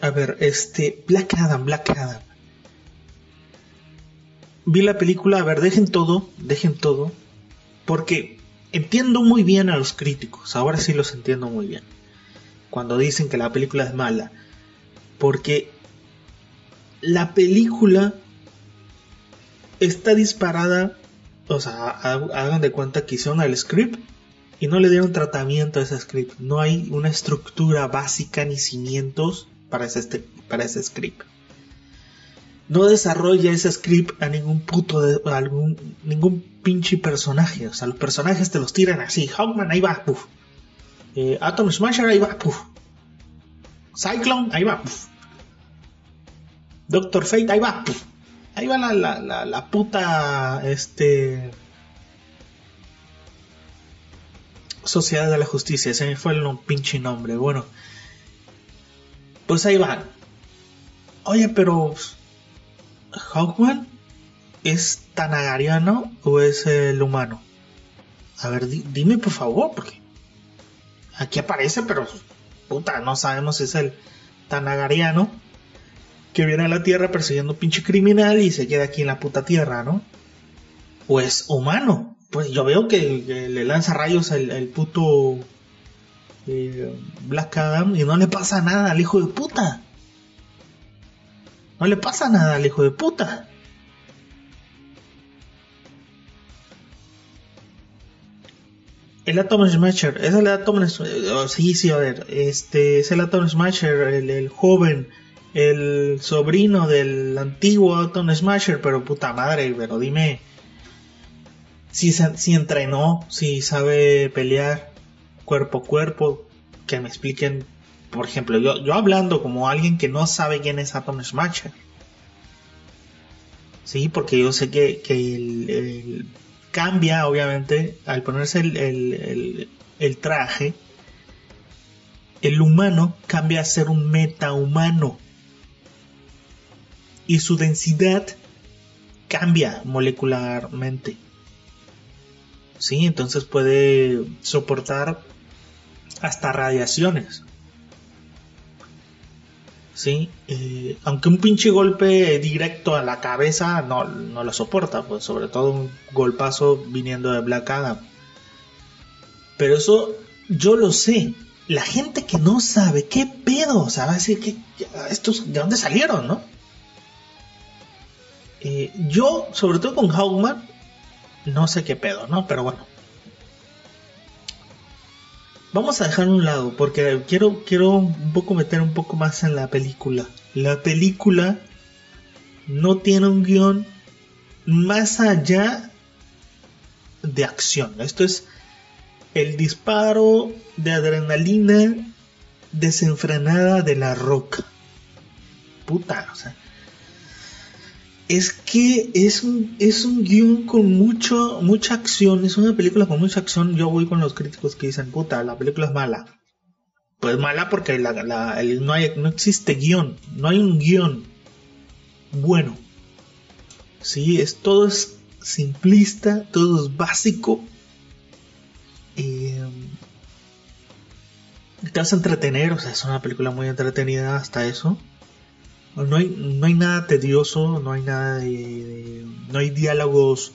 A ver, este. Black Adam, Black Adam. Vi la película, a ver, dejen todo, dejen todo. Porque entiendo muy bien a los críticos, ahora sí los entiendo muy bien. Cuando dicen que la película es mala. Porque la película está disparada, o sea, hagan de cuenta que hicieron el script y no le dieron tratamiento a ese script. No hay una estructura básica ni cimientos para ese, para ese script. No desarrolla ese script a ningún puto ningún pinche personaje. O sea, los personajes te los tiran así. Hawkman ahí va, puff. Eh, Atom Smasher ahí va, puff. Cyclone ahí va, puff. Doctor Fate ahí va, puff. Ahí va la, la, la, puta. Este. Sociedad de la Justicia, ese fue el pinche nombre. Bueno, pues ahí van. Oye, pero. ¿Hawkman es Tanagariano o es el humano? A ver, dime por favor, porque aquí aparece, pero puta, no sabemos si es el Tanagariano que viene a la Tierra persiguiendo un pinche criminal y se queda aquí en la puta Tierra, ¿no? O es humano. Pues yo veo que, le lanza rayos al, puto eh, Black Adam y no le pasa nada al hijo de puta. No le pasa nada al hijo de puta. El Atom Smasher, es el Atom oh, sí, sí, este es el Atom Smasher, el joven el sobrino del antiguo Atom Smasher, pero puta madre, pero dime si, si entrenó, si sabe pelear cuerpo a cuerpo, que me expliquen, por ejemplo, yo, yo hablando como alguien que no sabe quién es Atom Smasher. Sí, porque yo sé que, que cambia, obviamente, al ponerse el, el traje, el humano cambia a ser un metahumano y su densidad cambia molecularmente. ¿Sí? Entonces puede soportar hasta radiaciones. ¿Sí? Aunque un pinche golpe directo a la cabeza no, no lo soporta, pues sobre todo un golpazo viniendo de Black Adam. Pero eso yo lo sé. La gente que no sabe qué pedo, o sea, va a decir que estos de dónde salieron, ¿no? Eh, yo, sobre todo con Hawkman, no sé qué pedo, ¿no? Pero bueno. Vamos a dejar un lado porque quiero, quiero un poco meter un poco más en la película. La película no tiene un guion más allá de acción. Esto es el disparo de adrenalina desenfrenada de la roca. Puta, o sea, es que es un, es un guion con mucho, mucha acción, es una película con mucha acción. Yo voy con los críticos que dicen, puta, la película es mala. Pues mala porque la, no, hay, no existe guion, no hay un guion bueno. Sí, es, todo es simplista, todo es básico. Eh, te vas a entretener, o sea, es una película muy entretenida hasta eso. No hay, no hay nada tedioso, no hay nada de, No hay diálogos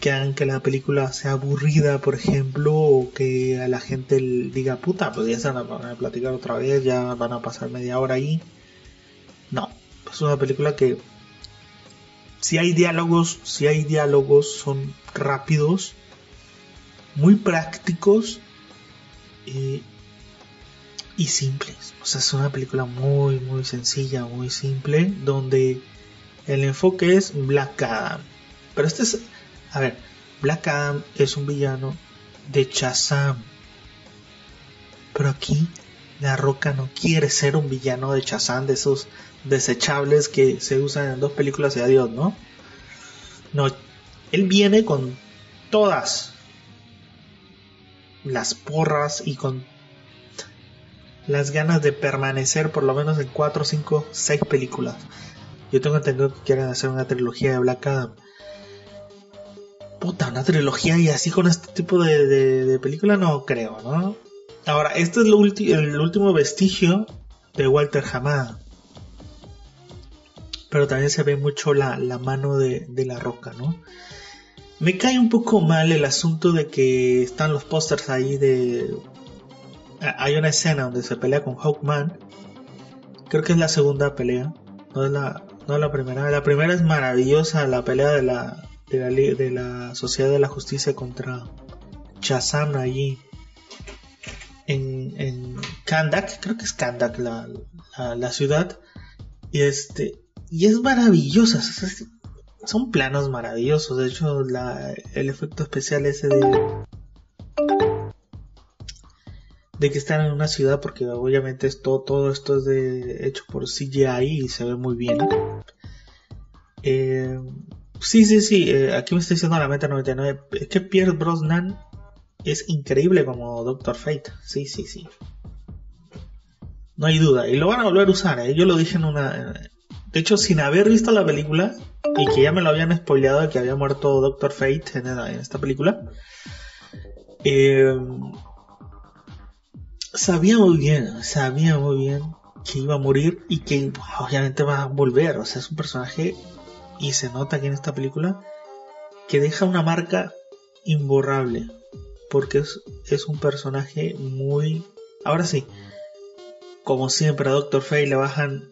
que hagan que la película sea aburrida, por ejemplo, o que a la gente diga, puta, pues ya se van a, platicar otra vez, ya van a pasar media hora ahí. No, es una película que si hay diálogos, si hay diálogos, son rápidos, muy prácticos y simples. O sea, es una película muy, muy sencilla, muy simple, donde el enfoque es Black Adam. Pero este es, a ver, Black Adam es un villano de Shazam. Pero aquí La Roca no quiere ser un villano de Shazam, de esos desechables que se usan en dos películas de adiós, ¿no? No, él viene con todas las porras y con las ganas de permanecer por lo menos en 4, 5, 6 películas. Yo tengo entendido que quieren hacer una trilogía de Black Adam. Puta, una trilogía y así con este tipo de, de, película no creo, ¿no? Ahora, este es el último vestigio de Walter Hamada. Pero también se ve mucho la, mano de, de, la roca, ¿no? Me cae un poco mal el asunto de que están los pósters ahí de... Hay una escena donde se pelea con Hawkman. Creo que es la segunda pelea. No es la, no es la primera. La primera es maravillosa, la pelea de la, de la, de la Sociedad de la Justicia contra Shazam allí en, en Kandak, creo que es Kandak la, la, ciudad, y este, y es maravillosa, son planos maravillosos, de hecho la, el efecto especial ese de de que están en una ciudad porque obviamente esto, todo esto es de, hecho por CGI y se ve muy bien. Eh, sí, sí, sí, eh, aquí me está diciendo la meta 99. Es que Pierre Brosnan es increíble como Doctor Fate. Sí, sí, sí. No hay duda. Y lo van a volver a usar. ¿eh? Yo lo dije en una... De hecho, sin haber visto la película y que ya me lo habían spoileado de que había muerto Doctor Fate en, esta película, eh, sabía muy bien, sabía muy bien que iba a morir y que obviamente va a volver. O sea, es un personaje y se nota aquí en esta película que deja una marca imborrable porque es, un personaje muy... Ahora sí, como siempre a Doctor Fate le bajan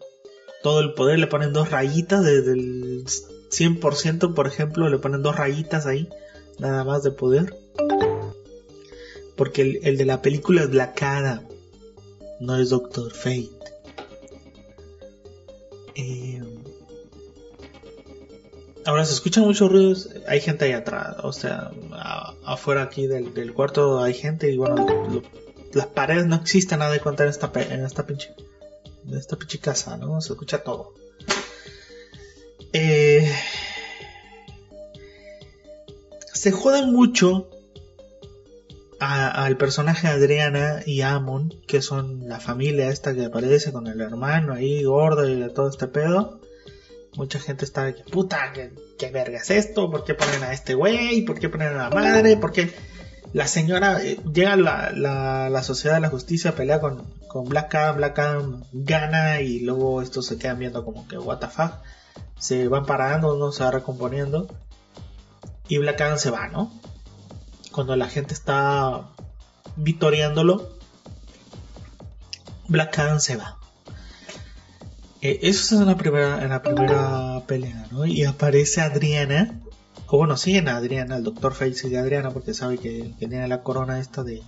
todo el poder, le ponen dos rayitas desde el 100%, por ejemplo, le ponen dos rayitas ahí, nada más de poder. Porque el, de la película es Black Adam, no es Doctor Fate. Eh, Ahora se escuchan muchos ruidos, hay gente ahí atrás, o sea, afuera aquí del, cuarto hay gente y bueno, las paredes no existen nada de contar en esta, en esta pinche, en esta pinche casa, ¿no? Se escucha todo. Eh, se joden mucho al personaje Adriana y Amon, que son la familia esta que aparece con el hermano ahí gordo y de todo este pedo. Mucha gente está que, puta, ¿qué, verga es esto? ¿Por qué ponen a este güey? ¿Por qué ponen a la madre? ¿Por qué la señora eh, llega la, la, la, sociedad de la justicia, pelea con, con Black Adam, Black Adam gana y luego estos se quedan viendo como que, what the fuck? Se van parando, uno se va recomponiendo y Black Adam se va, ¿no? Cuando la gente está victoriándolo, Black Adam se va. Eh, eso es en la primera, la primera pelea, ¿no? Y aparece Adriana, o bueno, siguen a Adriana, el doctor Fate sigue a Adriana porque sabe que, tiene la corona esta de.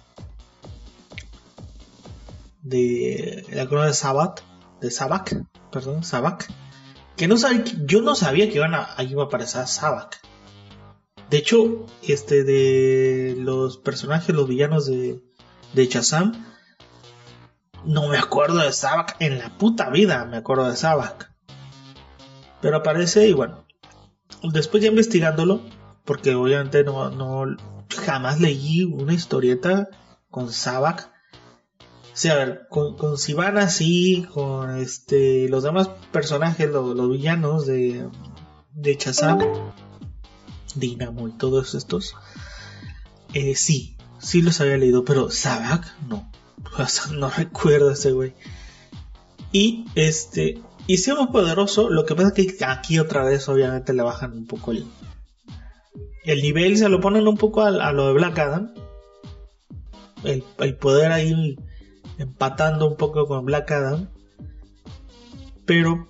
de. la corona de Sabat, de Sabak, perdón, Sabak. Que no sabe, yo no sabía que iban a, iba a aparecer Sabak. De hecho, este de los personajes, los villanos de, de no me acuerdo de Sabak en la puta vida, me acuerdo de Sabak. Pero aparece y bueno, después ya investigándolo, porque obviamente no, no jamás leí una historieta con Sabak. Sí, a ver, con, con Sivana sí, con este los demás personajes, los, villanos de, de Chazam, Dinamo y todos estos, eh, sí, sí los había leído, pero Sabak no. no recuerdo ese güey. Y este, y si poderoso, lo que pasa es que aquí otra vez obviamente le bajan un poco el, el nivel, se lo ponen un poco a, lo de Black Adam. El, el, poder ahí empatando un poco con Black Adam. Pero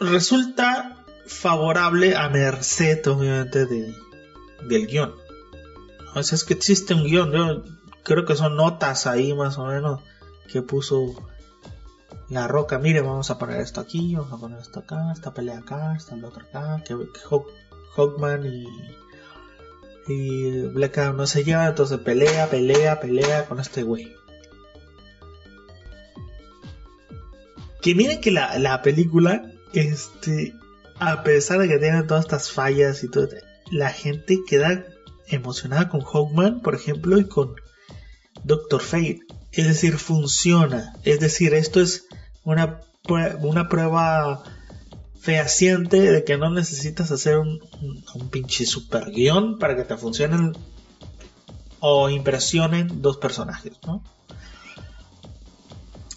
resulta favorable a merced obviamente de, del guion. O sea, es que existe un guion. Yo creo que son notas ahí más o menos que puso la roca. Mire, vamos a poner esto aquí, vamos a poner esto acá, esta pelea acá, esta la otra acá. Que, Hawkman y, y Black Adam no se llevan, entonces pelea, pelea, pelea con este güey. Que miren que la, la película, este, a pesar de que tiene todas estas fallas y todo, la gente queda emocionada con Hawkman, por ejemplo, y con Doctor Fate. Es decir, funciona. Es decir, esto es una, una prueba fehaciente de que no necesitas hacer un, un, pinche super guion para que te funcionen o impresionen dos personajes, ¿no?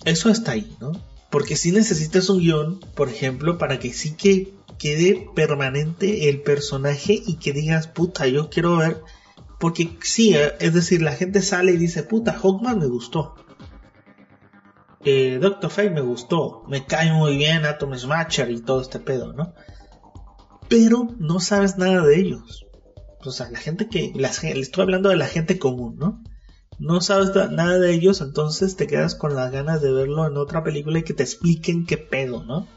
Eso está ahí, ¿no? Porque si necesitas un guion, por ejemplo, para que sí que quede permanente el personaje y que digas, puta, yo quiero ver. Porque sí, eh, es decir, la gente sale y dice, puta, Hawkman me gustó. Eh, Doctor Fate me gustó. Me cae muy bien Atom Smasher y todo este pedo, ¿no? Pero no sabes nada de ellos. O sea, la gente que. le estoy hablando de la gente común, ¿no? No sabes nada de ellos, entonces te quedas con las ganas de verlo en otra película y que te expliquen qué pedo, ¿no?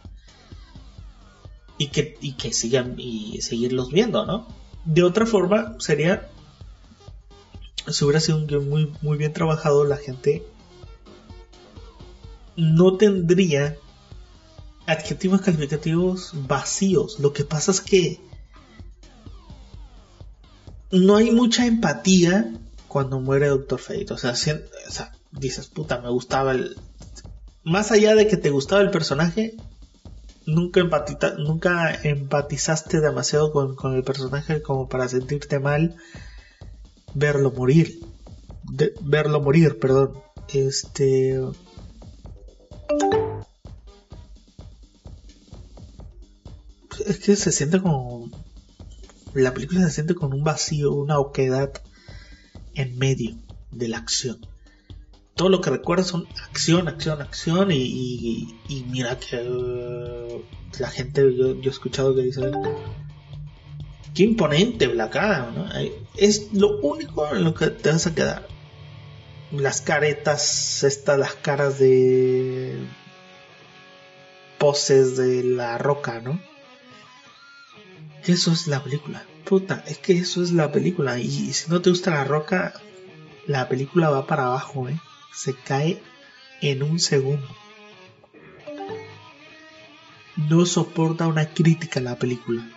Y que, y que sigan y seguirlos viendo, ¿no? De otra forma, sería. Si hubiera sido un guion muy, muy bien trabajado, la gente no tendría adjetivos calificativos vacíos. Lo que pasa es que no hay mucha empatía cuando muere Doctor Fate. O sea, dices, puta, me gustaba el... Más allá de que te gustaba el personaje, nunca, nunca empatizaste demasiado con, el personaje como para sentirte mal verlo morir. verlo morir, perdón. Este... Es que se siente como... La película se siente con un vacío, una oquedad en medio de la acción. Todo lo que recuerda son acción, acción, acción y, mira que uh, la gente, yo, he escuchado que dice, qué imponente Black Adam, Es lo único en lo que te vas a quedar. Las caretas, estas, las caras de poses de la roca, ¿no? Eso es la película. Puta, es que eso es la película. Y si no te gusta la roca, la película va para abajo, ¿eh? Se cae en un segundo. No soporta una crítica la película.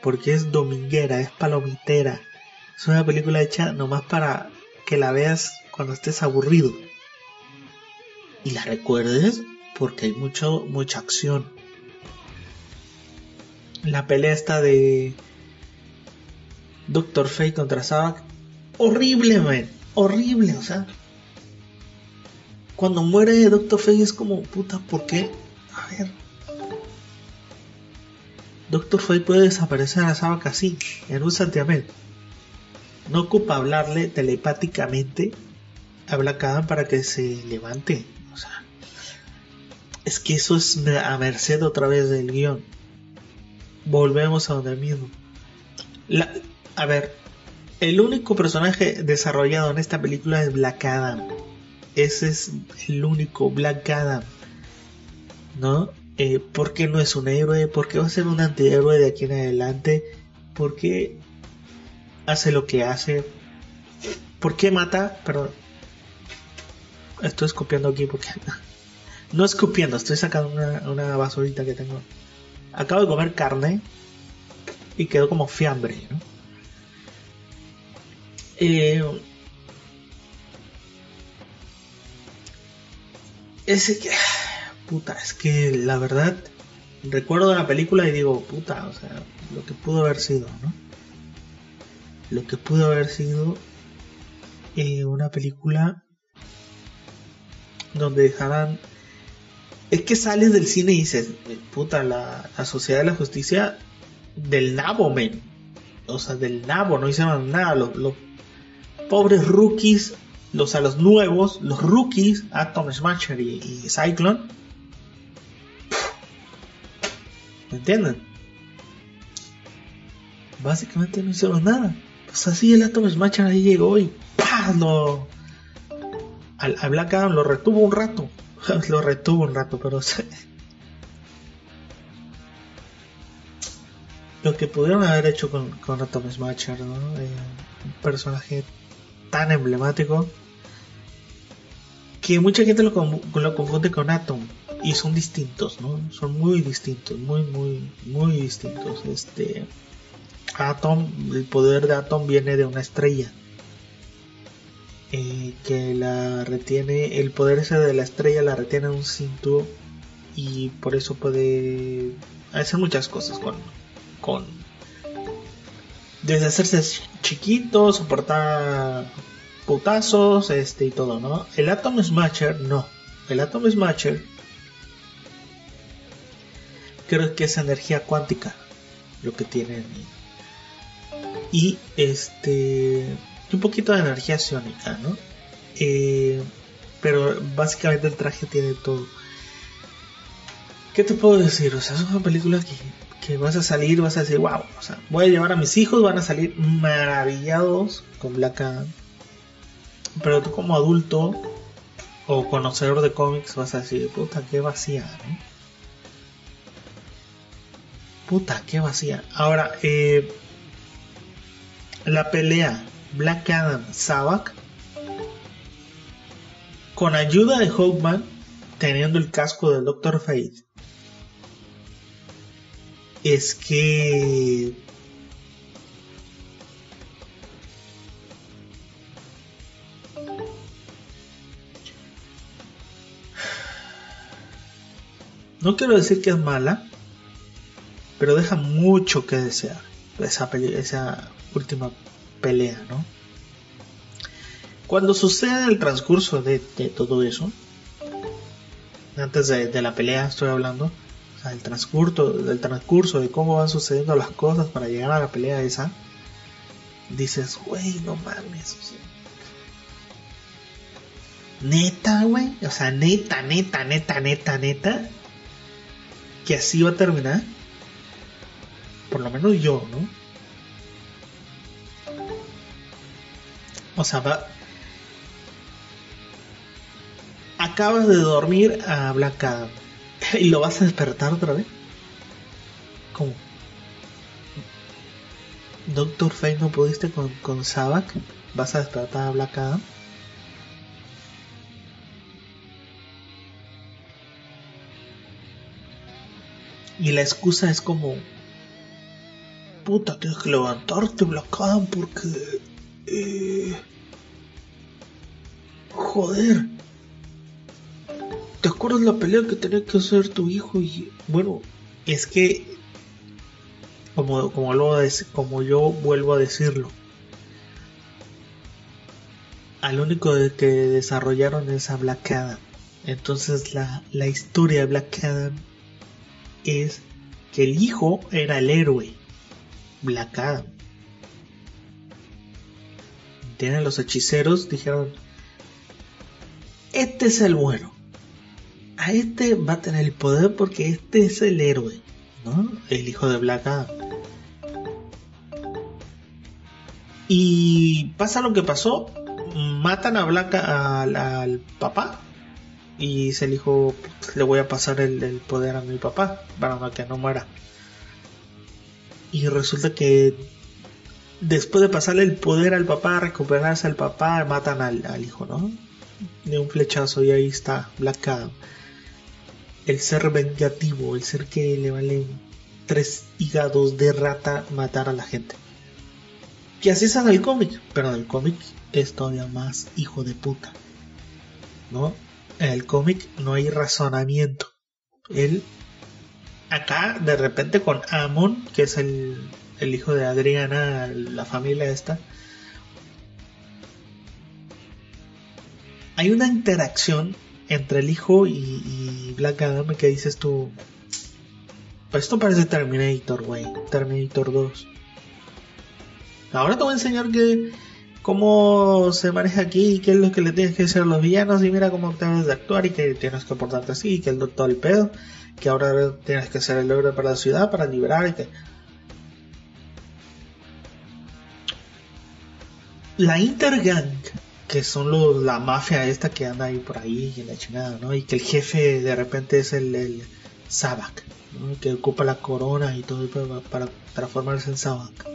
Porque es dominguera, es palomitera. Es una película hecha nomás para que la veas cuando estés aburrido. Y la recuerdes porque hay mucho, mucha acción. La pelea está de Doctor Fate contra Sabak. Horrible, man. Horrible, o sea. Cuando muere Doctor Fate es como, puta, ¿por qué? A ver. Doctor Fate puede desaparecer a Sabak así, en un santiamén. No ocupa hablarle telepáticamente a Black Adam para que se levante. O sea, es que eso es a merced otra vez del guion. Volvemos a donde mismo. La, a ver, el único personaje desarrollado en esta película es Black Adam. Ese es el único Black Adam. ¿No? Eh, ¿Por qué no es un héroe? ¿Por qué va a ser un antihéroe de aquí en adelante? ¿Por qué hace lo que hace? ¿Por qué mata? Perdón. Estoy escupiendo aquí porque... No escupiendo, estoy sacando una, una que tengo. Acabo de comer carne y quedó como fiambre, ¿no? Eh, que. Puta, es que la verdad. Recuerdo la película y digo, puta, o sea, lo que pudo haber sido, ¿no? Lo que pudo haber sido eh, una película donde dejaran. Es que sales del cine y dices, puta, la, sociedad de la justicia del nabo, men. O sea, del nabo, no hicieron nada. Los, los pobres rookies, los a los nuevos, los rookies, Atom Smasher y, Cyclone. ¿Me entienden? Básicamente no hicieron nada. Pues así el Atom Smasher ahí llegó y ¡pah! Lo, al, Black Adam lo retuvo un rato. lo retuvo un rato, pero lo que pudieron haber hecho con, con Atom Smasher, ¿no? Eh, un personaje tan emblemático que mucha gente lo, lo, confunde con Atom y son distintos, ¿no? Son muy distintos, muy, muy, muy distintos. Este Atom, el poder de Atom viene de una estrella eh, que la retiene, el poder ese de la estrella la retiene en un cinturón y por eso puede hacer muchas cosas con, con Desde hacerse chiquito, soportar putazos, este y todo, ¿no? El Atom Smasher, no. El Atom Smasher creo que es energía cuántica lo que tiene y este un poquito de energía psiónica no eh, pero básicamente el traje tiene todo qué te puedo decir o sea es una película que, que vas a salir vas a decir wow o sea voy a llevar a mis hijos van a salir maravillados con Black Adam pero tú como adulto o conocedor de cómics vas a decir puta qué vacía ¿no? Puta, qué vacía. Ahora, eh, la pelea Black Adam Sabak con ayuda de Hawkman teniendo el casco del Doctor Fate es que no quiero decir que es mala pero deja mucho que desear esa, última pelea, ¿no? Cuando sucede el transcurso de, todo eso, antes de, la pelea estoy hablando, o sea, el transcurso, del transcurso de cómo van sucediendo las cosas para llegar a la pelea esa, dices, güey, no mames, neta, güey, o sea, neta, neta, neta, neta, neta, que así va a terminar. Por lo menos yo, ¿no? O sea, va... Acabas de dormir a Black y lo vas a despertar otra vez. ¿Cómo? Doctor Fate no pudiste con, con Sabak. ¿Vas a despertar a Black Adam? Y la excusa es como, puta, tienes que levantarte, Black Adam, porque... Eh, joder. ¿Te acuerdas la pelea que tenía que hacer tu hijo? Y bueno, es que... Como, como, lo, como yo vuelvo a decirlo. Al único que desarrollaron es a Black Adam. Entonces la, la historia de Black Adam es que el hijo era el héroe Black Adam. Tienen los hechiceros, dijeron, este es el bueno. A este va a tener el poder porque este es el héroe, ¿no? El hijo de Black Adam. Y pasa lo que pasó, matan a Black al, papá y se el hijo le voy a pasar el, poder a mi papá para que no muera y resulta que después de pasarle el poder al papá, recuperarse al papá, matan al, hijo, ¿no? De un flechazo y ahí está Black Adam. El ser vengativo, el ser que le vale tres hígados de rata matar a la gente. Que así es en el cómic, pero en el cómic es todavía más hijo de puta. ¿No? En el cómic no hay razonamiento. Él acá de repente con Amon, que es el, hijo de Adriana, la familia esta, hay una interacción entre el hijo y, Black Adam que dices tú, pues esto parece Terminator, güey, Terminator 2. Ahora te voy a enseñar que cómo se maneja aquí y qué es lo que le tienes que decir a los villanos y mira cómo debes de actuar y que tienes que portarte así y que el doctor el pedo que ahora tienes que hacer el logro para la ciudad para liberar y que la Intergang que son los, la mafia esta que anda ahí por ahí en la chingada, ¿no? Y que el jefe de repente es el, el Sabak, que ocupa la corona y todo para, para transformarse en Sabak.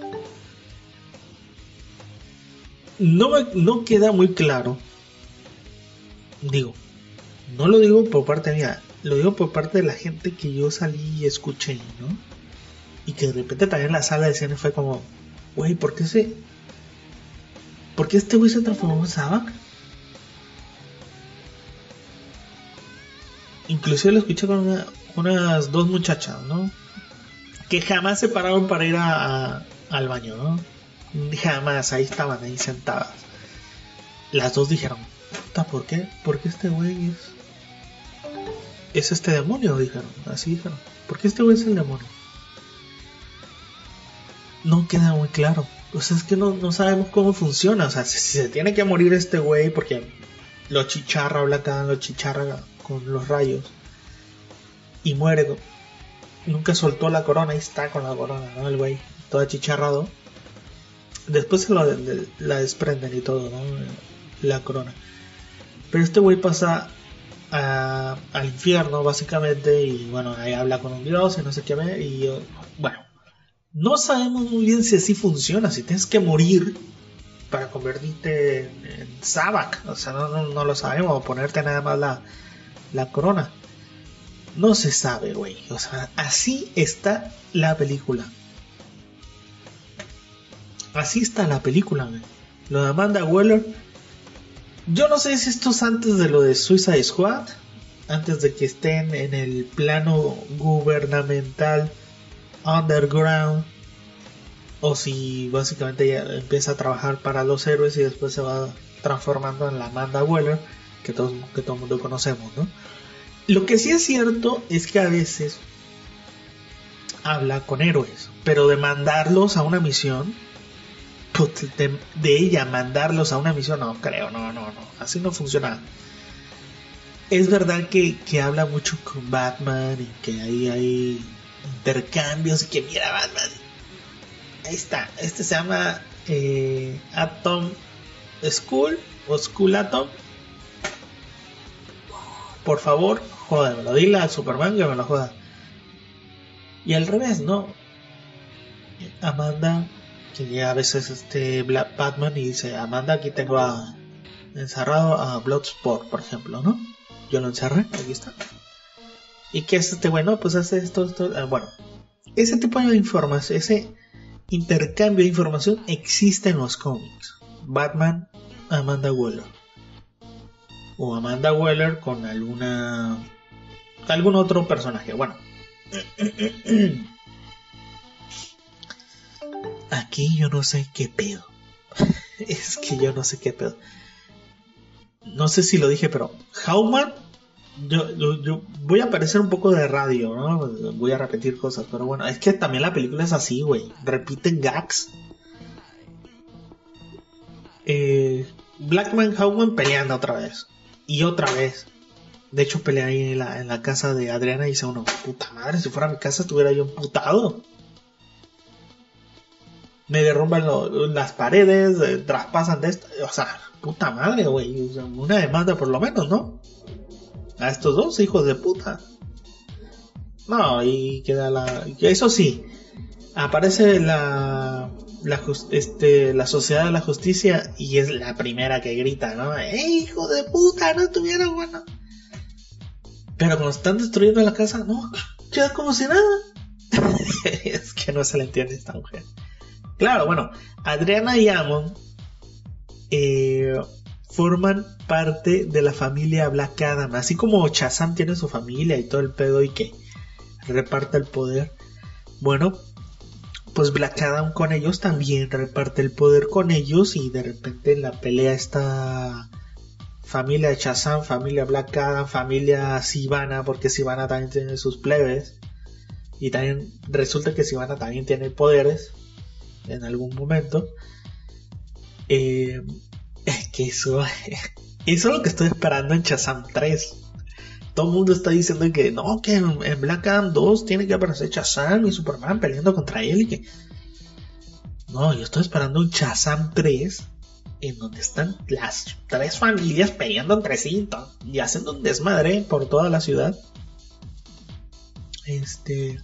No, no queda muy claro, digo, no lo digo por parte mía, lo digo por parte de la gente que yo salí y escuché, ¿no? Y que de repente también la sala de cine fue como, güey, ¿por qué se... ¿Por qué este güey se transformó en Sabak? Inclusive lo escuché con unas dos muchachas, ¿no? Que jamás se pararon para ir a, al baño, ¿no? Jamás, ahí estaban, ahí sentadas. Las dos dijeron, puta, ¿por qué? ¿Por qué este güey es... Es este demonio, dijeron. Así dijeron. ¿Por qué este güey es el demonio? No queda muy claro. O sea, es que no, no sabemos cómo funciona. O sea, si, se tiene que morir este güey porque lo chicharra, Adam lo chicharra con los rayos. Y muere. Nunca soltó la corona, ahí está con la corona, ¿no? El güey, todo achicharrado. Después se lo la desprenden y todo, ¿no? La corona. Pero este güey pasa al infierno, básicamente, y bueno, ahí habla con un dios y no sé qué, y bueno, no sabemos muy bien si así funciona, si tienes que morir para convertirte en, Sabak, o sea, no, lo sabemos, o ponerte nada más la, la corona. No se sabe, güey, o sea, así está la película. Así está la película, güey. Lo de Amanda Weller yo no sé si esto es antes de lo de Suicide Squad, antes de que estén en el plano gubernamental underground, o si básicamente ya empieza a trabajar para los héroes y después se va transformando en la Amanda Weller que todo, que todo el mundo conocemos, ¿no? Lo que sí es cierto es que a veces habla con héroes, pero de mandarlos a una misión de, ella mandarlos a una misión, no creo, no, no, no, así no funciona. Es verdad que, habla mucho con Batman y que ahí hay intercambios y que mira Batman. Ahí está, este se llama eh, Atom School o School Atom. Por favor, jódemelo, dile al Superman que me lo joda. Y al revés, ¿no? Amanda que llega a veces este Black Batman y dice, Amanda, aquí tengo a, encerrado a Bloodsport, por ejemplo, ¿no? Yo lo encerré, aquí está. ¿Y qué es este bueno? Pues hace esto, esto, ah, bueno. Ese tipo de información, ese intercambio de información existe en los cómics. Batman, Amanda Waller. O Amanda Waller con alguna... algún otro personaje. Bueno. Aquí yo no sé qué pedo. es que yo no sé qué pedo. No sé si lo dije, pero Howman, yo, yo, voy a aparecer un poco de radio, ¿no? Voy a repetir cosas, pero bueno, es que también la película es así, güey. Repiten gags. Eh, Blackman Howman peleando otra vez. Y otra vez. De hecho, pelea ahí en la, casa de Adriana y dice uno, puta madre, si fuera mi casa estuviera yo emputado me derrumban las paredes, eh, traspasan de esto. O sea, puta madre, güey. Una demanda por lo menos, ¿no? A estos dos hijos de puta. No, y queda la. Eso sí, aparece la. La, este, la sociedad de la justicia y es la primera que grita, ¿no? ¡Eh, hijo de puta! No tuvieron bueno. Pero cuando están destruyendo la casa, no, queda como si nada. es que no se le entiende esta mujer. Claro, bueno, Adriana y Amon eh, forman parte de la familia Black Adam, así como Chazam tiene su familia y todo el pedo y que reparte el poder. Bueno, pues Black Adam con ellos también reparte el poder con ellos y de repente en la pelea está familia de Chazam, familia Black Adam, familia Sivana, porque Sivana también tiene sus plebes. Y también resulta que Sivana también tiene poderes en algún momento. Eh, es que eso, eso es lo que estoy esperando en Shazam 3. Todo el mundo está diciendo que no, que en, Black Adam 2 tiene que aparecer Shazam y Superman peleando contra él y que... No, yo estoy esperando un Shazam 3 en donde están las tres familias peleando entre sí y haciendo un desmadre por toda la ciudad. Este...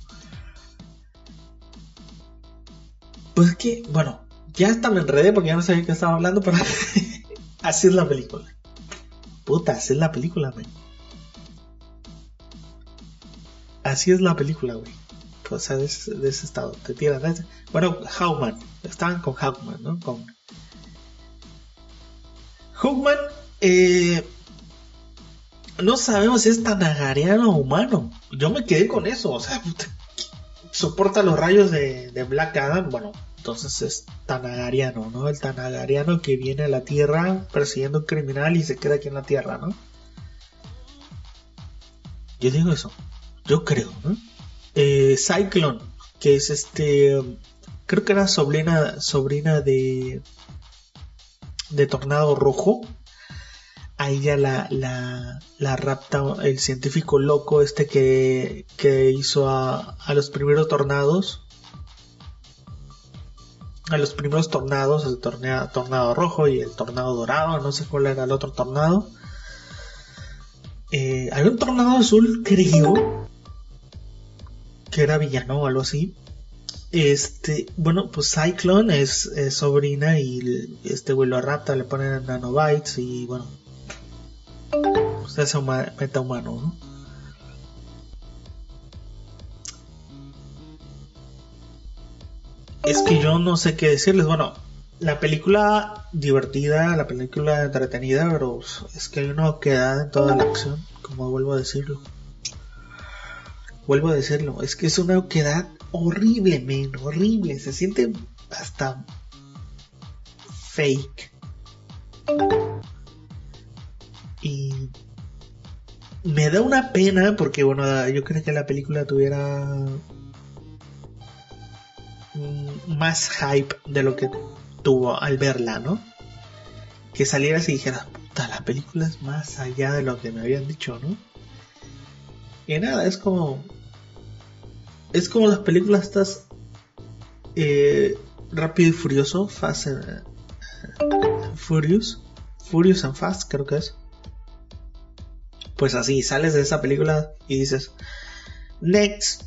Pues que, bueno, ya hasta me enredé porque ya no sabía qué estaba hablando, pero así es la película. Puta, así es la película, güey. Así es la película, güey. O sea, de ese, estado. Te tiran. Bueno, Hawkman. Estaban con Hawkman, ¿no? Con. Hawkman, eh, no sabemos si es tan agariano o humano. Yo me quedé con eso. O sea, soporta los rayos de Black Adam. Bueno, Entonces es Tanagariano, ¿no? El Tanagariano que viene a la Tierra persiguiendo un criminal y se queda aquí en la Tierra, ¿no? Yo digo eso. Yo creo, ¿no? Eh, Cyclone, que es este. Creo que era sobrina, sobrina de. de Tornado Rojo. A ella la, la, la rapta el científico loco este que, que hizo a, a los primeros tornados. A los primeros tornados, el tornado rojo y el tornado dorado, no sé cuál era el otro tornado. Eh, había un tornado azul, creo, que era villano o algo así. Este, bueno, pues Cyclone es, sobrina y este güey lo rapta, le ponen nanobytes y bueno, pues es un meta humano, ¿no? Es que yo no sé qué decirles. Bueno, la película divertida, la película entretenida, pero es que hay una oquedad en toda la acción, como vuelvo a decirlo vuelvo a decirlo, es que es una oquedad horrible, men, horrible, se siente hasta fake. Y me da una pena porque, bueno, yo creo que la película tuviera más hype de lo que tuvo al verla, ¿no? Que salieras y dijeras, puta, la película es más allá de lo que me habían dicho, ¿no? Y nada, es como, es como las películas estas eh, Rápido y Furioso, Fast and, Furious, Furious and Fast creo que es. Pues así, sales de esa película y dices, next,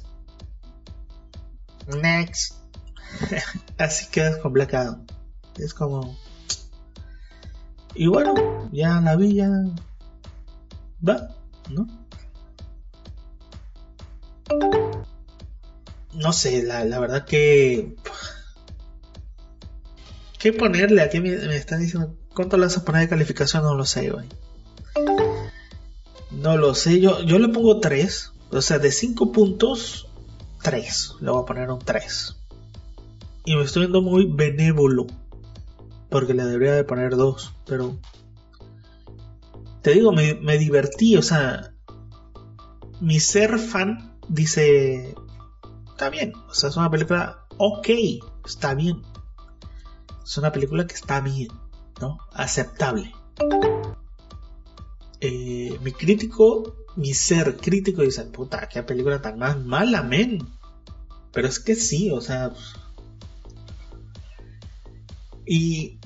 next. así quedas complacado. Es como... Y bueno, ya la vi, ya... Va, ¿no? no sé, la, verdad que... ¿Qué ponerle? Aquí me, me, están diciendo, ¿cuánto le vas a poner de calificación? No lo sé, güey. No lo sé, yo, yo le pongo 3. O sea, de 5 puntos, 3. Le voy a poner un 3. Y me estoy viendo muy benévolo. Porque le debería de poner 2. Pero... Te digo, me, divertí. O sea... Mi ser fan dice está bien. O sea, es una película ok, está bien. Es una película que está bien, ¿no? Aceptable. Eh, mi crítico, mi ser crítico dice, puta, qué película tan mala, men. Pero es que sí, o sea... Y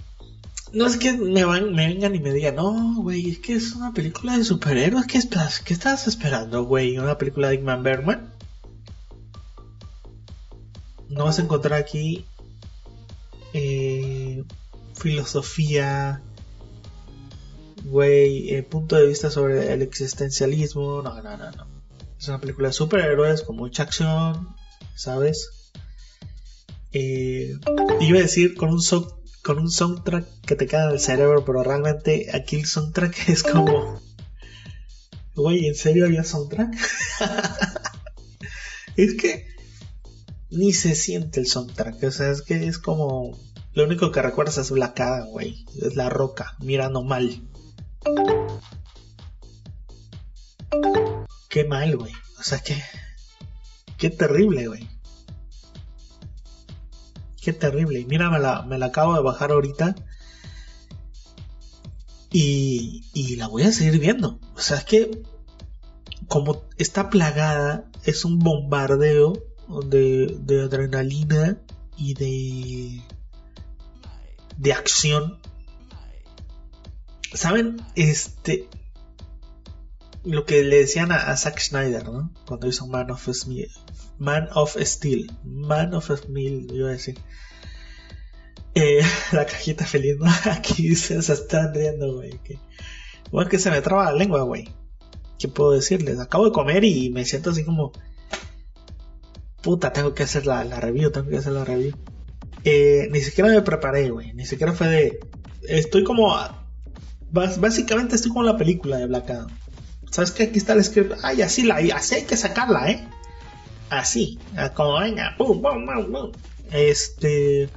no es que me, van, me vengan y me digan, no, güey, es que es una película de superhéroes. ¿Qué, estás, qué estás esperando, güey? ¿Una película de Ingman Bergman? no vas a encontrar aquí eh, filosofía, güey, eh, punto de vista sobre el existencialismo. No, no, no, no. Es una película de superhéroes con mucha acción, ¿sabes? Eh, iba a decir con un, con un soundtrack que te cae en el cerebro, pero realmente aquí el soundtrack es como. Güey, ¿en serio había soundtrack? es que ni se siente el soundtrack. O sea, es que es como. Lo único que recuerdas es Black Adam, güey. Es la roca, mirando mal. Qué mal, güey. O sea, que. Qué terrible, güey. Qué terrible. Y mira, me la, me la acabo de bajar ahorita. Y, y la voy a seguir viendo. O sea, es que. Como está plagada, es un bombardeo de, de adrenalina y de, de acción. ¿Saben? Este. Lo que le decían a, Zack Snyder, ¿no? Cuando hizo Man of Steel. Man of Steel. Man of Steel, iba a decir. Eh, la cajita feliz, ¿no? Aquí se, se están riendo, güey. Que, que se me traba la lengua, güey. ¿Qué puedo decirles? Acabo de comer y me siento así como puta, tengo que hacer la, review, tengo que hacer la review. Eh, ni siquiera me preparé, güey. Ni siquiera fue de. Estoy como. Básicamente estoy como la película de Black Adam. ¿Sabes que Aquí está el script. Ay, así, la, así hay que sacarla, ¿eh? Así. Como venga. Pum, pum, pum, pum. Este.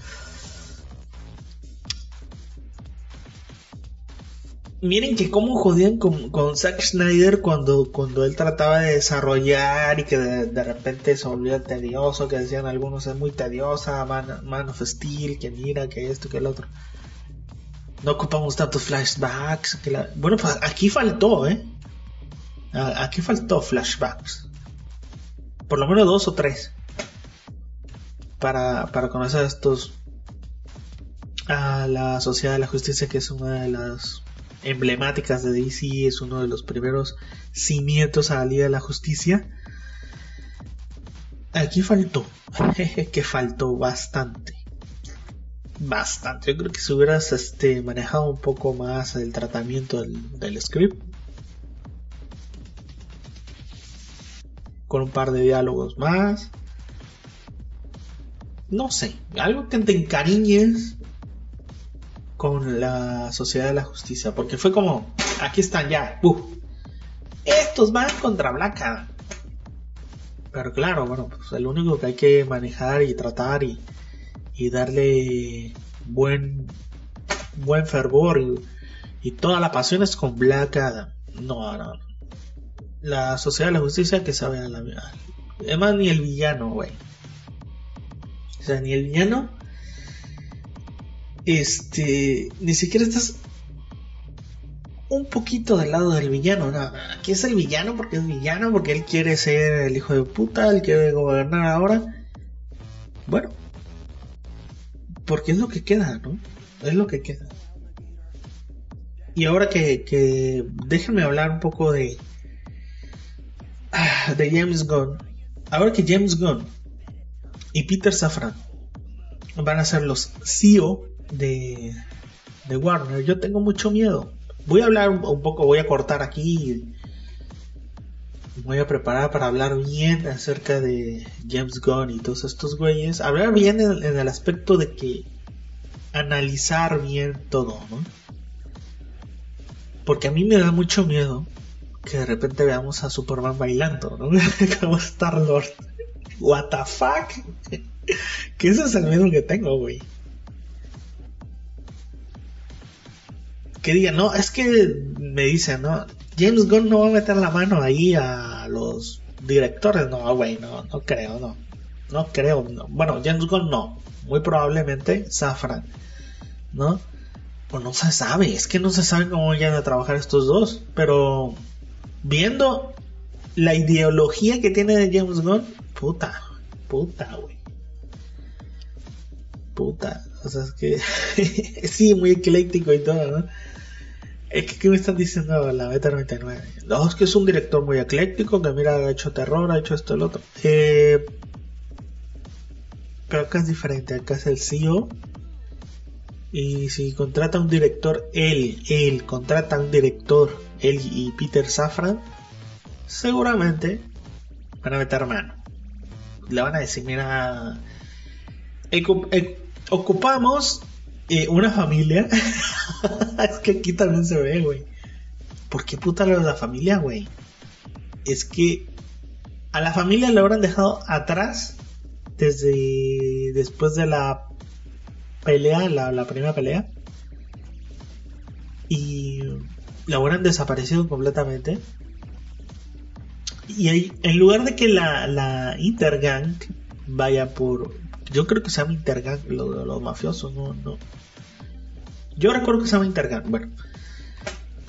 Miren que cómo jodían con, Zack Snyder cuando, cuando él trataba de desarrollar y que de, repente se volvía tedioso, que decían algunos es muy tediosa, Man, of Steel, que mira, que esto, que el otro. No ocupamos tantos flashbacks. Bueno, pues aquí faltó, ¿eh? Aquí faltó flashbacks. Por lo menos dos o tres. Para, para conocer a estos. A la Sociedad de la Justicia, que es una de las emblemáticas de DC, es uno de los primeros cimientos a la Liga de la Justicia. Aquí faltó, que faltó bastante. Bastante. Yo creo que si hubieras este, manejado un poco más el tratamiento del, script, con un par de diálogos más. No sé, algo que te encariñes con la Sociedad de la Justicia, porque fue como, aquí están ya, estos van contra Black Pero claro, bueno, pues el único que hay que manejar y tratar y, darle buen fervor y, toda la pasión es con Black Adam. No, no. La Sociedad de la Justicia que sabe a la Además ni el villano, güey. O sea, ni el villano este, ni siquiera estás un poquito del lado del villano. No, aquí es el villano porque es villano, porque él quiere ser el hijo de puta, él quiere gobernar ahora. Bueno, porque es lo que queda, ¿no? Es lo que queda. Y ahora que, que déjenme hablar un poco de de James Gunn. Ahora que James Gunn y Peter Safran van a ser los CEO de, de Warner, yo tengo mucho miedo. Voy a hablar un, poco, voy a cortar aquí. Voy a preparar para hablar bien acerca de James Gunn y todos estos güeyes. Hablar bien en, el aspecto de que analizar bien todo, ¿no? Porque a mí me da mucho miedo que de repente veamos a Superman bailando, ¿no? Como Star Lord. What the fuck? que ese es el miedo que tengo, güey. que digan, no, es que me dicen, no, James Gunn no va a meter la mano ahí a los directores, no, güey, no, no creo, no, no creo, no. bueno, James Gunn no, muy probablemente Safran, ¿no? Pues no se sabe, es que no se sabe cómo vayan a trabajar estos dos, pero viendo la ideología que tiene de James Gunn, puta, puta, güey. Puta, o sea, es que sí, muy ecléctico y todo, ¿no? Es que, ¿qué me están diciendo la Beta 99? No, es que es un director muy ecléctico, que mira, ha hecho terror, ha hecho esto, el otro. Eh, pero acá es diferente, acá es el CEO. Y si contrata un director, él, él, contrata un director, él y Peter Safran, seguramente van a meter mano. Le van a decir, mira, ocupamos eh, una familia. es que aquí también se ve, güey. ¿Por qué puta lo de la familia, güey? Es que a la familia la habrán dejado atrás desde después de la pelea, la, primera pelea. Y la habrán desaparecido completamente. Y ahí, en lugar de que la, la Intergang vaya por. Yo creo que se llama Intergang, los lo mafiosos, no, no, yo recuerdo que se llama Intergang. Bueno,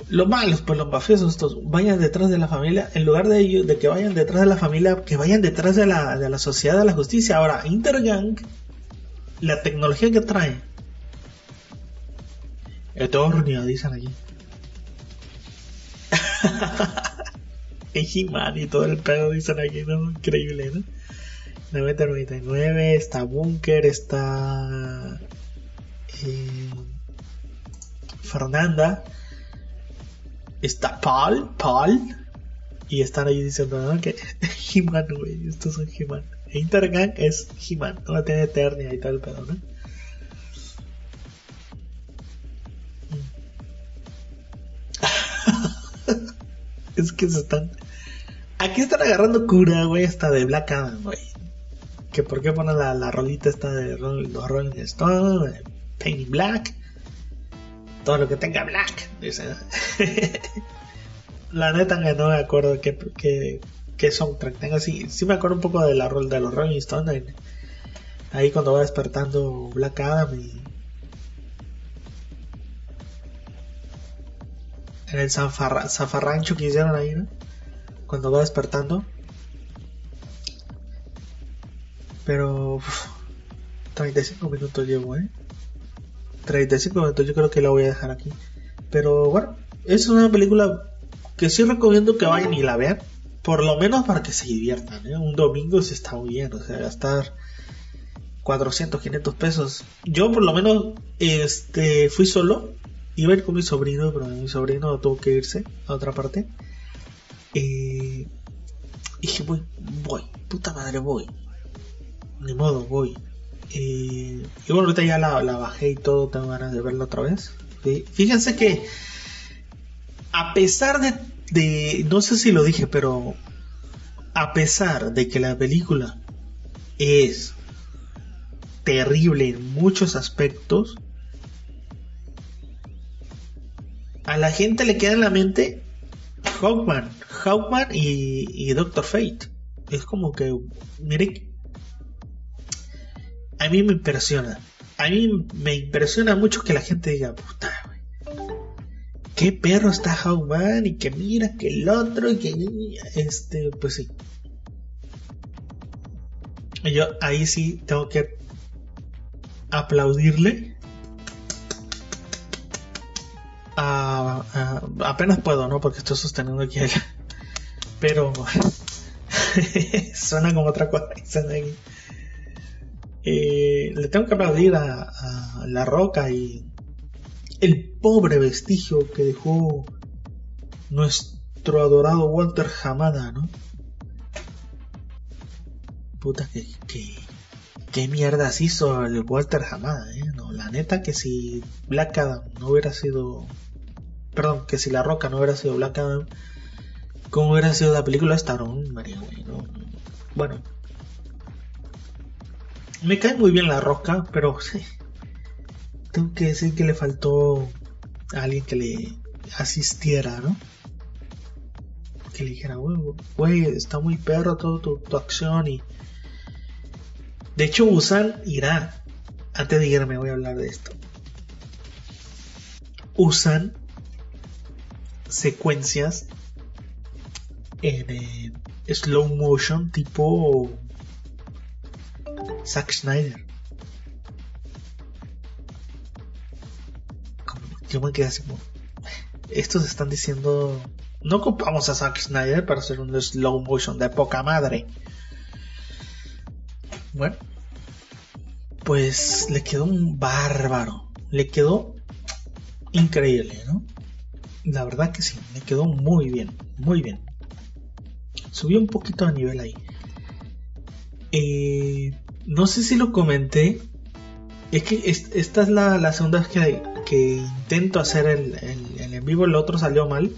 los malos, pues los mafiosos estos, vayan detrás de la familia, en lugar de ellos, de que vayan detrás de la familia, que vayan detrás de la, de la sociedad de la justicia. Ahora, Intergang, la tecnología que trae, Eternia, dicen aquí. He-Man y todo el pedo, dicen aquí, ¿no? Increíble, ¿no? 999, está Bunker, está. Eh, Fernanda, está Paul, Paul, y están ahí diciendo que He-Man, güey, estos son He-Man. Intergang es He-Man, no tiene Eternia y tal, pero ¿no? es que se están. Aquí están agarrando cura, güey, hasta de Black Adam, güey. que por qué ponen la, la rolita esta de los Rolling Stones, Painting Black, todo lo que tenga Black, dice. la neta no me acuerdo qué, qué, qué soundtrack tenga, sí, sí me acuerdo un poco de la rol de los Rolling Stones, ahí cuando va despertando Black Adam y en el zafarrancho que hicieron ahí, ¿no? Cuando va despertando. Pero 35 minutos llevo, ¿eh? 35 minutos, yo creo que la voy a dejar aquí. Pero bueno, es una película que sí recomiendo que vayan y la vean. Por lo menos para que se diviertan, ¿eh? Un domingo se está muy bien, o sea, gastar 400, 500 pesos. Yo por lo menos este fui solo iba a ir con mi sobrino, pero mi sobrino tuvo que irse a otra parte. Eh, y dije, voy, voy, puta madre, voy. Ni modo, voy. Eh, y bueno, ahorita ya la, bajé y todo, tengo ganas de verla otra vez. Fíjense que, a pesar de, de, no sé si lo dije, pero a pesar de que la película es terrible en muchos aspectos, a la gente le queda en la mente Hawkman, Hawkman y, Doctor Fate. Es como que, mire, a mí me impresiona. A mí me impresiona mucho que la gente diga, puta, qué perro está Hawkman y que mira que el otro y que este, pues sí. Yo ahí sí tengo que aplaudirle apenas puedo, ¿no? Porque estoy sosteniendo aquí el... Pero suena como otra cosa. Eh, le tengo que aplaudir a, La Roca y el pobre vestigio que dejó nuestro adorado Walter Hamada, ¿no? Puta, que, que, qué mierdas hizo el Walter Hamada, ¿eh? No, la neta que si Black Adam no hubiera sido Perdón, que si La Roca no hubiera sido Black Adam, ¿cómo hubiera sido la película Stallone? María, Bueno. Me cae muy bien La Roca, pero sí. Tengo que decir que le faltó a alguien que le asistiera, ¿no? Que le dijera, güey, está muy perro todo tu, acción y... De hecho, Busan irá. Antes de irme voy a hablar de esto. Usan secuencias en eh, slow motion tipo Zack Snyder. Yo me quedé así como, estos están diciendo, no ocupamos a Zack Snyder para hacer un slow motion de poca madre. Bueno, pues le quedó un bárbaro, le quedó increíble, ¿no? La verdad que sí, me quedó muy bien, muy bien. Subió un poquito a nivel ahí. Eh, no sé si lo comenté. Es que esta es la, segunda vez que, intento hacer el, en vivo. El otro salió mal.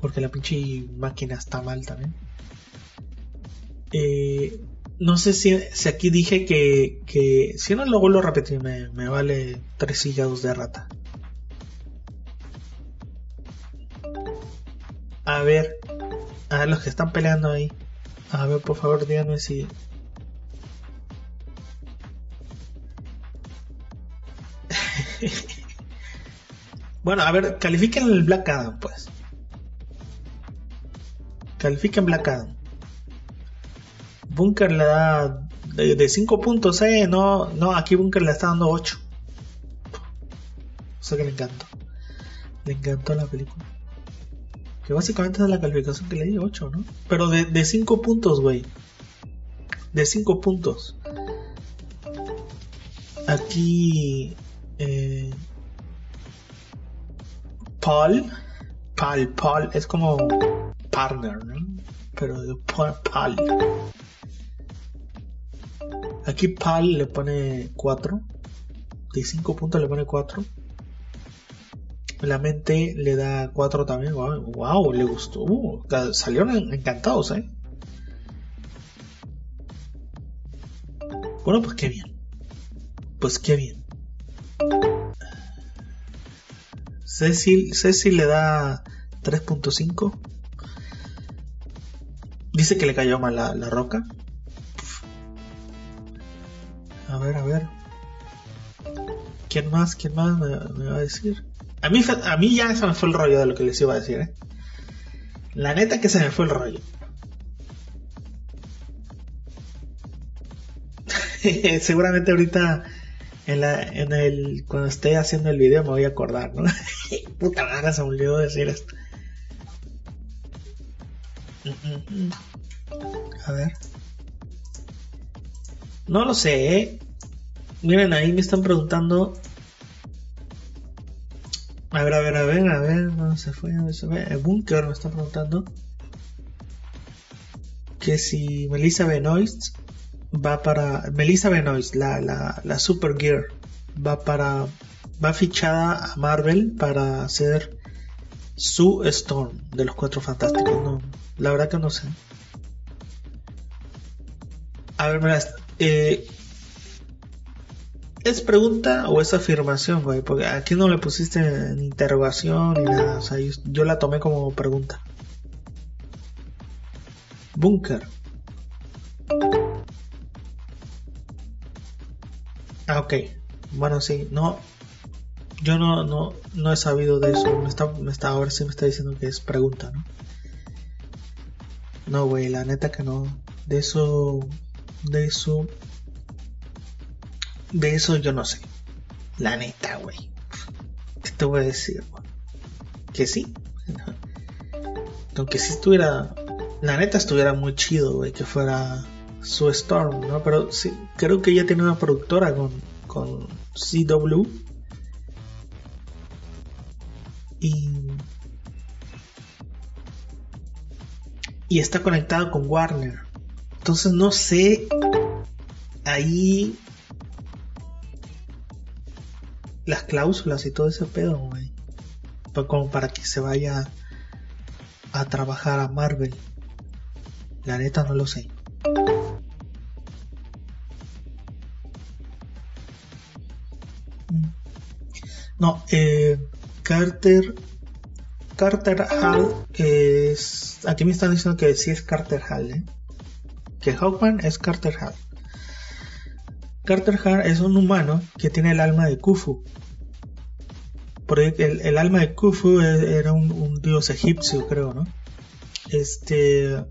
Porque la pinche máquina está mal también. Eh, no sé si, aquí dije que, si no lo vuelvo a repetir me, me vale tres hígados de rata. A ver, a los que están peleando ahí. A ver, por favor, díganme si. bueno, a ver, califiquen el Black Adam, pues. Califiquen Black Adam. Bunker le da de 5 puntos, eh. No, no, aquí Bunker le está dando 8. O sea que le encantó. Le encantó la película. Que básicamente es la calificación que le di, 8, ¿no? Pero de 5 puntos, güey. De 5 puntos. Aquí... Eh, Paul. Paul, Paul. Es como partner, ¿no? Pero de Paul. Aquí Paul le pone 4. De 5 puntos le pone 4. La mente le da 4 también. Wow, le gustó. Uh, salieron encantados, ¿eh? Bueno, pues qué bien. Pues qué bien. Cecil, le da 3.5. Dice que le cayó mal la, la roca. A ver, a ver. ¿Quién más? ¿Quién más me, va a decir? A mí, a mí ya se me fue el rollo de lo que les iba a decir, ¿eh? La neta que se me fue el rollo. Seguramente ahorita en, la, en el cuando esté haciendo el video me voy a acordar, ¿no? Puta madre, se me olvidó decir esto. A ver. No lo sé, ¿eh? Miren, ahí me están preguntando. A ver, a ver, a ver, a ver, ¿dónde se fue? ¿Dónde se fue? El Bunker me está preguntando que si Melissa Benoist va para. Melissa Benoist, la, la, la Super Gear, va para. va fichada a Marvel para hacer su Storm de los Cuatro Fantásticos. No, la verdad que no sé. A ver, mira, eh, ¿Es pregunta o es afirmación, güey? Porque aquí no le pusiste en interrogación ni nada. O sea, yo, la tomé como pregunta. Bunker. Ah, ok. Bueno, sí. No. Yo no, no, no he sabido de eso. Me está, me está, ahora sí me está diciendo que es pregunta, ¿no? No, güey, la neta que no. De eso. De eso de eso yo no sé. La neta, güey. ¿Qué te voy a decir, güey? Que sí. Aunque si estuviera. La neta estuviera muy chido, güey, que fuera su Storm, ¿no? Pero sí, creo que ella tiene una productora con, con CW. Y. Y está conectado con Warner. Entonces no sé. Ahí las cláusulas y todo ese pedo, güey. Como para que se vaya a trabajar a Marvel. La neta no lo sé. No, eh, Carter. Carter Hall es. Aquí me están diciendo que sí es Carter Hall, ¿eh? Que Hawkman es Carter Hall. Carter Hart es un humano que tiene el alma de Khufu. Porque el, alma de Khufu e, era un, dios egipcio, creo, ¿no? Este.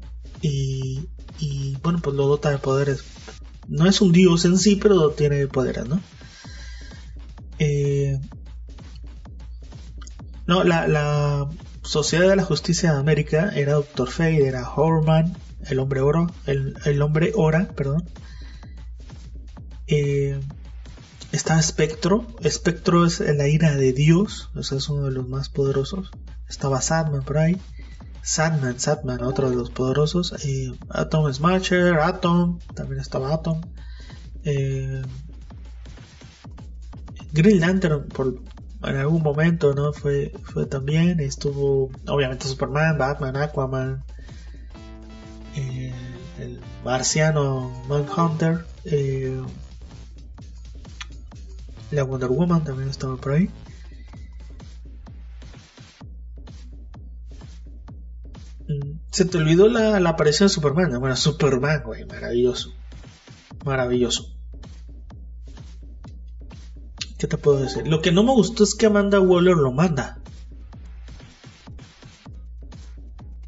Y, y bueno, pues lo dota de poderes. No es un dios en sí, pero tiene poderes, ¿no? Eh, no, la, Sociedad de la Justicia de América era Doctor Fate, era Horman, el hombre oro, el, el hombre ora, perdón, eh, está Spectro. Spectro es la ira de Dios, o sea, es uno de los más poderosos. Estaba Sadman por ahí. Sadman, Sadman, otro de los poderosos. Eh, Atom Smasher, Atom, también estaba Atom. Eh, Green Lantern, por, en algún momento, ¿no? Fue, fue también. Estuvo, obviamente, Superman, Batman, Aquaman. Eh, el marciano Manhunter. Eh, la Wonder Woman también estaba por ahí. Mm, se te olvidó la, aparición de Superman. Bueno, Superman, güey, maravilloso. Maravilloso. ¿Qué te puedo decir? Lo que no me gustó es que Amanda Waller lo manda.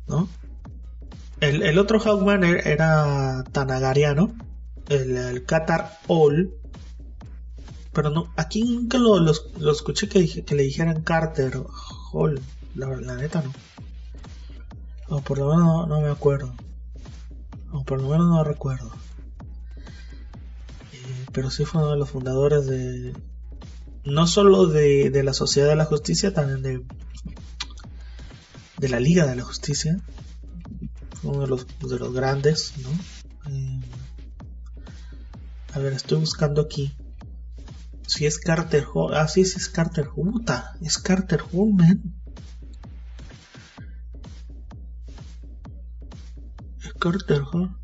¿No? El, otro Hawkman er, era Tanagariano. El, el Qatar All pero no, aquí nunca lo, escuché que, que, le dijeran Carter Hall, la, neta no. O por lo menos no, me acuerdo. O por lo menos no recuerdo. Eh, pero sí fue uno de los fundadores de. No solo de, de la Sociedad de la Justicia, también de. de la Liga de la Justicia. Uno de los, de los grandes, ¿no? Eh, a ver, estoy buscando aquí. Si es Carter Hall. Ah, sí, es Carter. Puta, es Carter Hall, man. Es Carter Hall.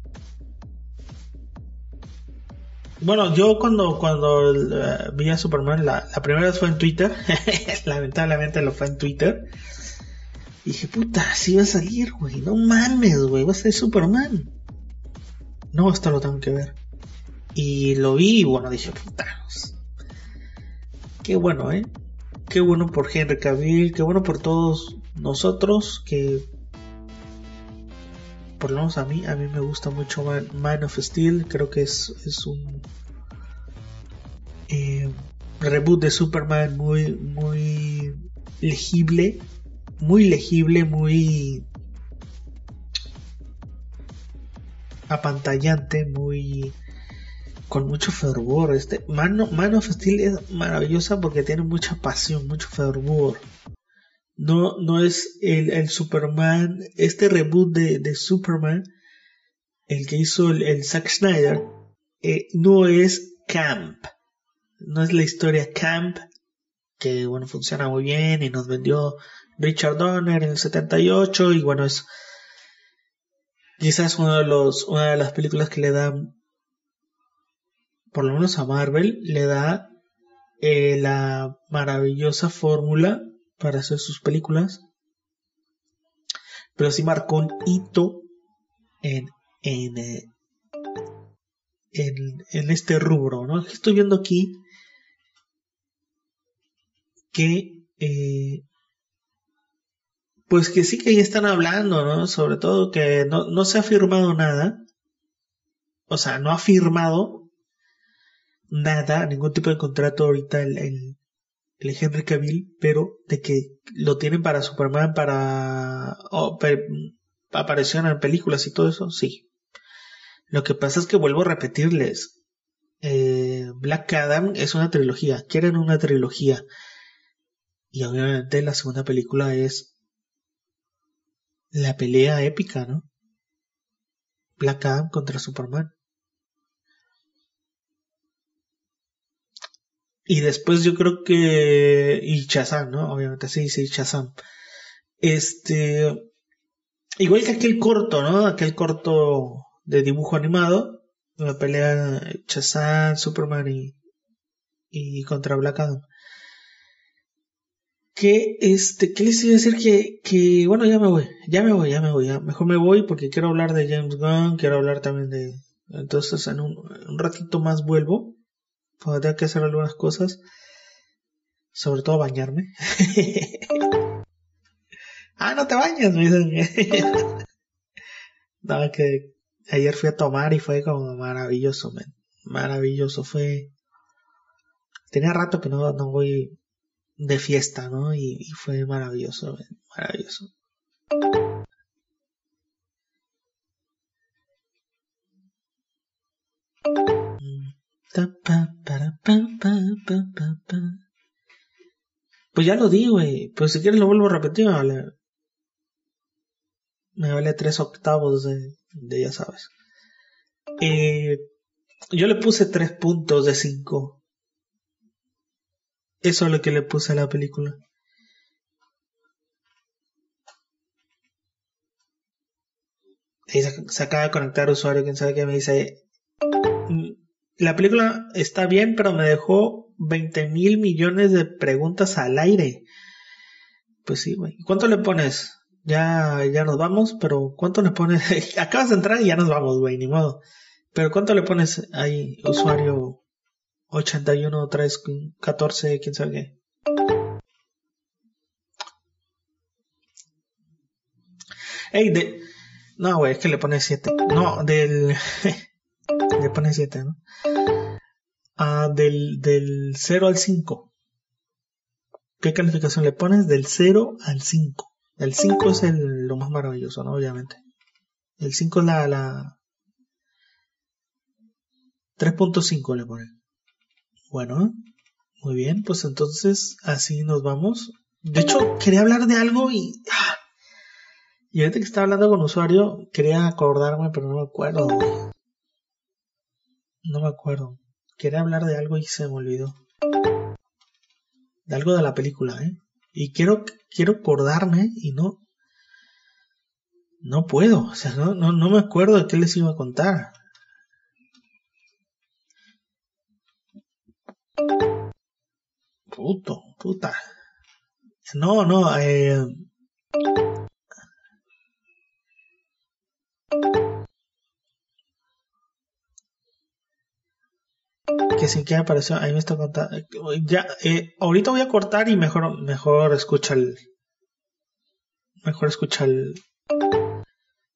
Bueno, yo cuando, cuando eh, vi a Superman, la, la, primera vez fue en Twitter. Lamentablemente lo fue en Twitter. Y dije, puta, así va a salir, güey. No mames, güey. Va a ser Superman. No, esto lo tengo que ver. Y lo vi y bueno, dije, puta. Qué bueno, ¿eh? Qué bueno por Henry Cavill. Qué bueno por todos nosotros que por lo menos a mí, a mí me gusta mucho Man, of Steel, creo que es, es un eh, reboot de Superman muy, muy legible, muy legible, muy apantallante, muy con mucho fervor. Este Man, Man of Steel es maravillosa porque tiene mucha pasión, mucho fervor no, no es el, Superman, este reboot de, Superman, el que hizo el, Zack Snyder, eh, no es Camp, no es la historia Camp, que bueno, funciona muy bien y nos vendió Richard Donner en el 78 y bueno, es quizás uno de los, una de las películas que le da, por lo menos a Marvel, le da eh, la maravillosa fórmula para hacer sus películas. Pero sí marcó un hito en, en, eh, en, este rubro, ¿no? Estoy viendo aquí que eh, pues que sí que ya están hablando, ¿no? Sobre todo que no, no, se ha firmado nada. O sea, no ha firmado nada, ningún tipo de contrato ahorita el Henry Cavill, pero de que lo tienen para Superman, para oh, en películas y todo eso, sí. Lo que pasa es que vuelvo a repetirles, eh, Black Adam es una trilogía, quieren una trilogía. Y obviamente la segunda película es la pelea épica, ¿no? Black Adam contra Superman. Y después yo creo que. Y Chazam, ¿no? Obviamente, sí, sí, Chazam. Este. Igual que aquel corto, ¿no? Aquel corto de dibujo animado. Donde pelea Chazam, Superman y. Y contra Black Adam. Que este, ¿qué les iba a decir? Que, que, bueno, ya me voy, ya me voy, ya me voy, ya. mejor me voy porque quiero hablar de James Gunn, quiero hablar también de, entonces en un, un ratito más vuelvo Podría que hacer algunas cosas. Sobre todo bañarme. ah, no te bañas, me dicen. no, que ayer fui a tomar y fue como maravilloso, Maravilloso, fue. Tenía rato que no, no voy de fiesta, ¿no? Y, fue maravilloso, maravilloso. Pues ya lo di, güey. Pues si quieres lo vuelvo a repetir, me vale. Me vale tres octavos de, de ya sabes. Eh, yo le puse tres puntos de cinco. Eso es lo que le puse a la película. se, acaba de conectar usuario, quién sabe qué me dice la película está bien, pero me dejó 20 mil millones de preguntas al aire. Pues sí, güey. ¿Cuánto le pones? Ya, ya nos vamos, pero ¿cuánto le pones? Acabas de entrar y ya nos vamos, güey, ni modo. Pero ¿cuánto le pones ahí, usuario 81, 3, 14, quién sabe qué? Ey, de... No, güey, es que le pones 7. No, del... Le pones 7, ¿no? Ah, del, del 0 al 5. ¿Qué calificación le pones? Del 0 al 5. El 5 es el, lo más maravilloso, ¿no? Obviamente. El 5 es la, la 3.5 le ponen. Bueno, muy bien, pues entonces así nos vamos. De hecho, quería hablar de algo y... ¡ah! Y ahorita que estaba hablando con usuario, quería acordarme, pero no me acuerdo. No me acuerdo. Quería hablar de algo y se me olvidó. De algo de la película, ¿eh? Y quiero, quiero acordarme y no. No puedo. O sea, no, no, no me acuerdo de qué les iba a contar. Puto, puta. No, no, eh... que sin que apareció, ahí me está contando. Ya, eh, ahorita voy a cortar y mejor, mejor escucha el, mejor escucha el,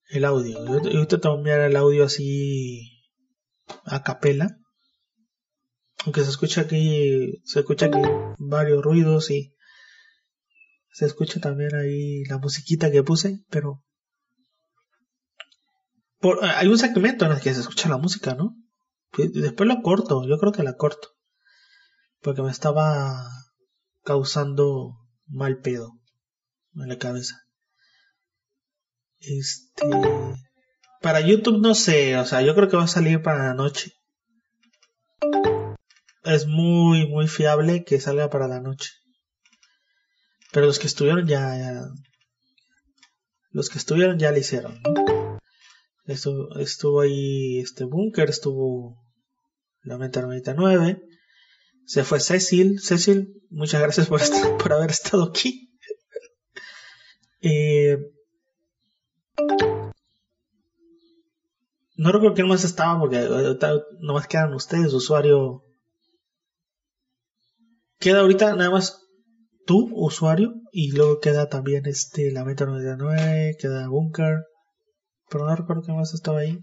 el audio. Yo, ahorita te voy enviar el audio así a capela. Aunque se escucha aquí, se escucha aquí varios ruidos y se escucha también ahí la musiquita que puse, pero por, hay un segmento en el que se escucha la música, ¿no? Después la corto, yo creo que la corto. Porque me estaba causando mal pedo en la cabeza. Este. Para YouTube no sé, o sea, yo creo que va a salir para la noche. Es muy, muy fiable que salga para la noche. Pero los que estuvieron ya, ya los que estuvieron ya lo hicieron. Estuvo, ahí este Bunker, estuvo la Meta 99. Se fue Cecil. Cecil, muchas gracias por, estar, por haber estado aquí. eh, no recuerdo quién más estaba porque no más quedan ustedes, usuario. Queda ahorita nada más tú, usuario, y luego queda también este la Meta 99, queda Bunker. Pero no recuerdo quién más estaba ahí.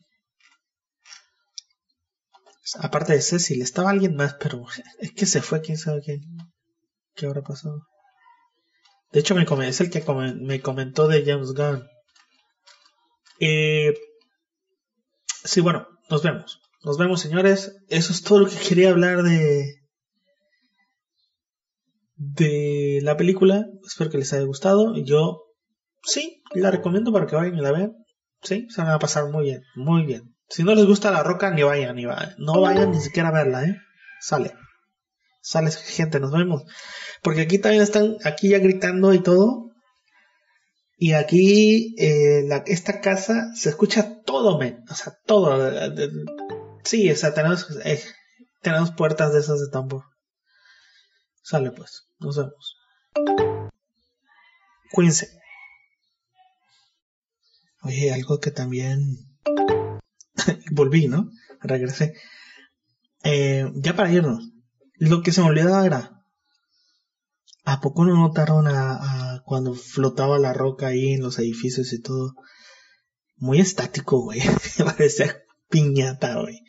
Aparte de Cecil, estaba alguien más, pero es que se fue, quién sabe qué, qué habrá pasado. De hecho, me es el que me comentó de James Gunn. Eh, sí, bueno, nos vemos. Nos vemos, señores. Eso es todo lo que quería hablar de de la película. Espero que les haya gustado. Yo sí, la recomiendo para que vayan y la vean. Sí, se van a pasar muy bien, muy bien. Si no les gusta la roca, ni vayan, ni vayan. No vayan ni siquiera a verla, ¿eh? Sale. Sale gente, nos vemos. Porque aquí también están, aquí ya gritando y todo. Y aquí, eh, la, esta casa se escucha todo, men. O sea, todo. Sí, o sea, tenemos, eh, tenemos puertas de esas de tambor. Sale pues, nos vemos. Cuídense. Oye, algo que también volví, ¿no? Regresé. Eh, ya para irnos, lo que se me olvidaba era, ¿a poco no notaron a, cuando flotaba la roca ahí en los edificios y todo? Muy estático, güey. Parecía piñata, güey.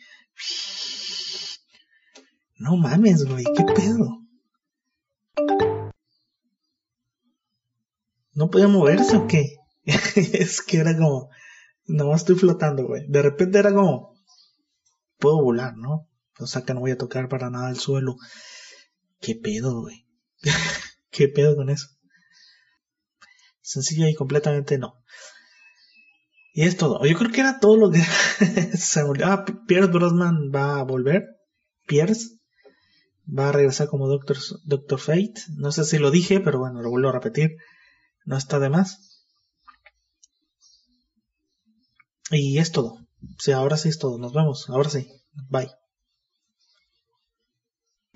No mames, güey, ¿qué pedo? ¿No podía moverse o qué? es que era como, no estoy flotando, güey. De repente era como, puedo volar, ¿no? O sea que no voy a tocar para nada el suelo. ¿Qué pedo, güey? ¿Qué pedo con eso? Sencilla y completamente no. Y es todo. Yo creo que era todo lo que se volvió. Ah, Pierce Brosnan va a volver. Pierce va a regresar como Doctor, Doctor Fate. No sé si lo dije, pero bueno, lo vuelvo a repetir. No está de más. Y es todo. Sí, ahora sí es todo. Nos vemos. Ahora sí. Bye.